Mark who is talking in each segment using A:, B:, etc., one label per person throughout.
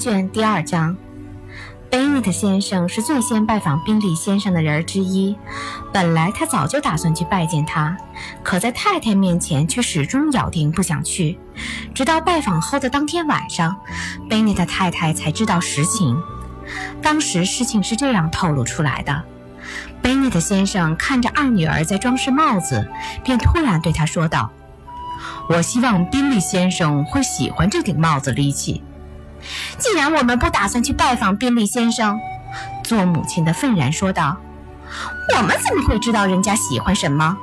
A: 卷第二章。贝内特先生是最先拜访宾利先生的人之一。本来他早就打算去拜见他，可在太太面前却始终咬定不想去。直到拜访后的当天晚上，贝内特太太才知道实情。当时事情是这样透露出来的：贝内特先生看着二女儿在装饰帽子，便突然对她说道：“
B: 我希望宾利先生会喜欢这顶帽子，利奇。”
A: 既然我们不打算去拜访宾利先生，做母亲的愤然说道：“我们怎么会知道人家喜欢什么？”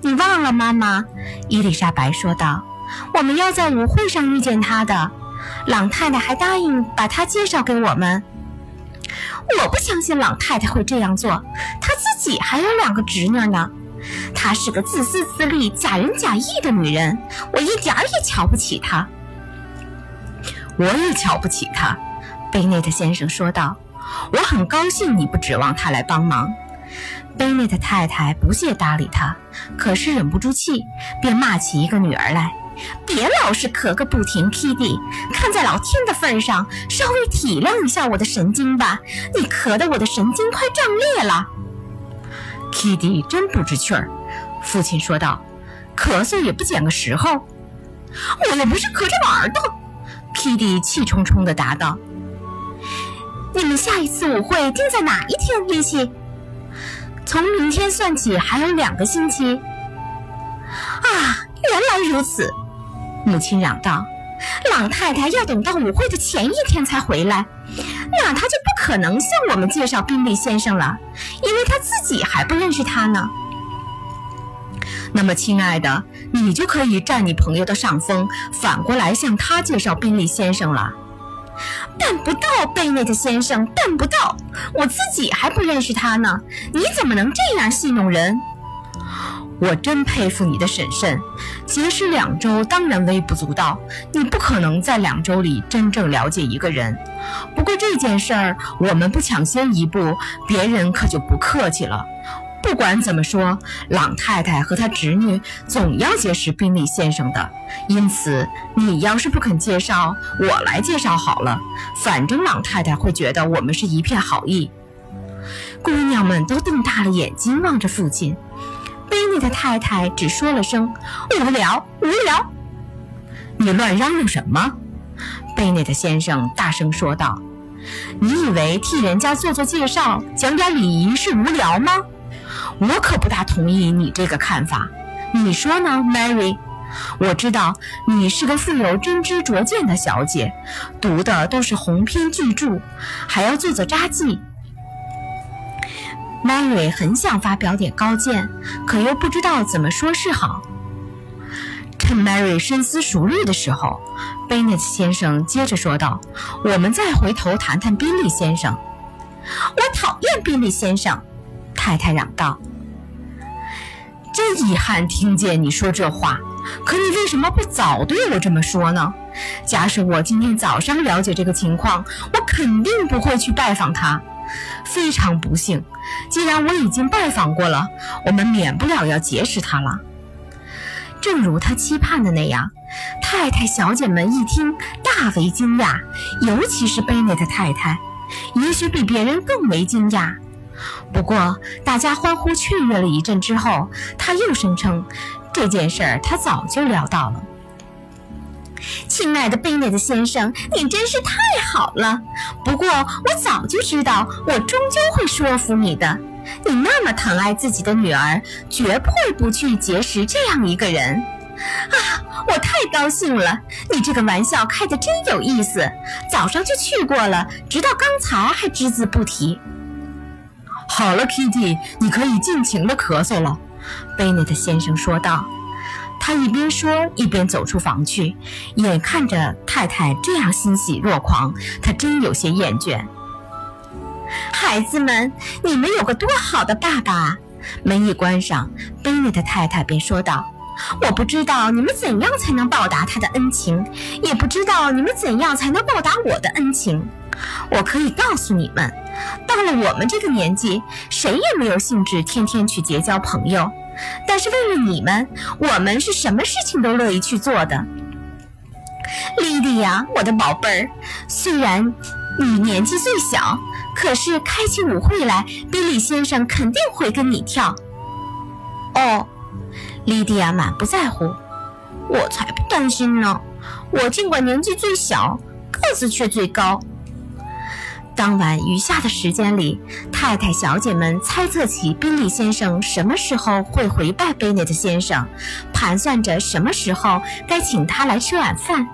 A: 你忘了妈妈？伊丽莎白说道：“我们要在舞会上遇见他的，朗太太还答应把他介绍给我们。我不相信朗太太会这样做，她自己还有两个侄女呢。她是个自私自利、假仁假义的女人，我一点儿也瞧不起她。”
B: 我也瞧不起他，贝内特先生说道。我很高兴你不指望他来帮忙。
A: 贝内特太太不屑搭理他，可是忍不住气，便骂起一个女儿来：“别老是咳个不停，Kitty，看在老天的份上，稍微体谅一下我的神经吧。你咳得我的神经快胀裂了。
B: ”Kitty 真不知趣儿，父亲说道：“咳嗽也不捡个时候。
A: 我又不是咳着玩的”
B: Kitty 气冲冲地答道：“
A: 你们下一次舞会定在哪一天？丽奇，从明天算起还有两个星期。”啊，原来如此！母亲嚷道：“朗太太要等到舞会的前一天才回来，那她就不可能向我们介绍宾利先生了，因为她自己还不认识他呢。”
B: 那么，亲爱的，你就可以占你朋友的上风，反过来向他介绍宾利先生了。
A: 办不到，贝内特先生，办不到，我自己还不认识他呢。你怎么能这样戏弄人？
B: 我真佩服你的审慎。结识两周当然微不足道，你不可能在两周里真正了解一个人。不过这件事儿，我们不抢先一步，别人可就不客气了。不管怎么说，朗太太和她侄女总要结识宾利先生的，因此你要是不肯介绍，我来介绍好了。反正朗太太会觉得我们是一片好意。
A: 姑娘们都瞪大了眼睛望着父亲。贝内的太太只说了声“无聊，无聊”。
B: 你乱嚷嚷什么？贝内特先生大声说道：“你以为替人家做做介绍、讲点礼仪是无聊吗？”我可不大同意你这个看法，你说呢，Mary？我知道你是个富有真知灼见的小姐，读的都是鸿篇巨著，还要做做札记。
A: Mary 很想发表点高见，可又不知道怎么说是好。
B: 趁 Mary 深思熟虑的时候，Bennet 先生接着说道：“我们再回头谈谈宾利先生。
A: 我讨厌宾利先生。”太太嚷道：“
B: 真遗憾听见你说这话，可你为什么不早对我这么说呢？假使我今天早上了解这个情况，我肯定不会去拜访他。非常不幸，既然我已经拜访过了，我们免不了要结识他了。
A: 正如他期盼的那样，太太小姐们一听大为惊讶，尤其是贝内特太太，也许比别人更为惊讶。”不过，大家欢呼雀跃了一阵之后，他又声称这件事儿他早就料到了。亲爱的贝内特先生，你真是太好了。不过，我早就知道，我终究会说服你的。你那么疼爱自己的女儿，绝不会不去结识这样一个人。啊，我太高兴了！你这个玩笑开得真有意思。早上就去过了，直到刚才还只字不提。
B: 好了，Kitty，你可以尽情的咳嗽了。”贝内特先生说道。他一边说一边走出房去，眼看着太太这样欣喜若狂，他真有些厌倦。
A: 孩子们，你们有个多好的爸爸！门一关上，贝内特太太便说道：“我不知道你们怎样才能报答他的恩情，也不知道你们怎样才能报答我的恩情。我可以告诉你们。”到了我们这个年纪，谁也没有兴致天天去结交朋友。但是为了你们，我们是什么事情都乐意去做的。莉莉亚，我的宝贝儿，虽然你年纪最小，可是开起舞会来，比利先生肯定会跟你跳。
B: 哦，莉迪亚满不在乎，我才不担心呢。我尽管年纪最小，个子却最高。
A: 当晚余下的时间里，太太小姐们猜测起宾利先生什么时候会回拜贝内特先生，盘算着什么时候该请他来吃晚饭。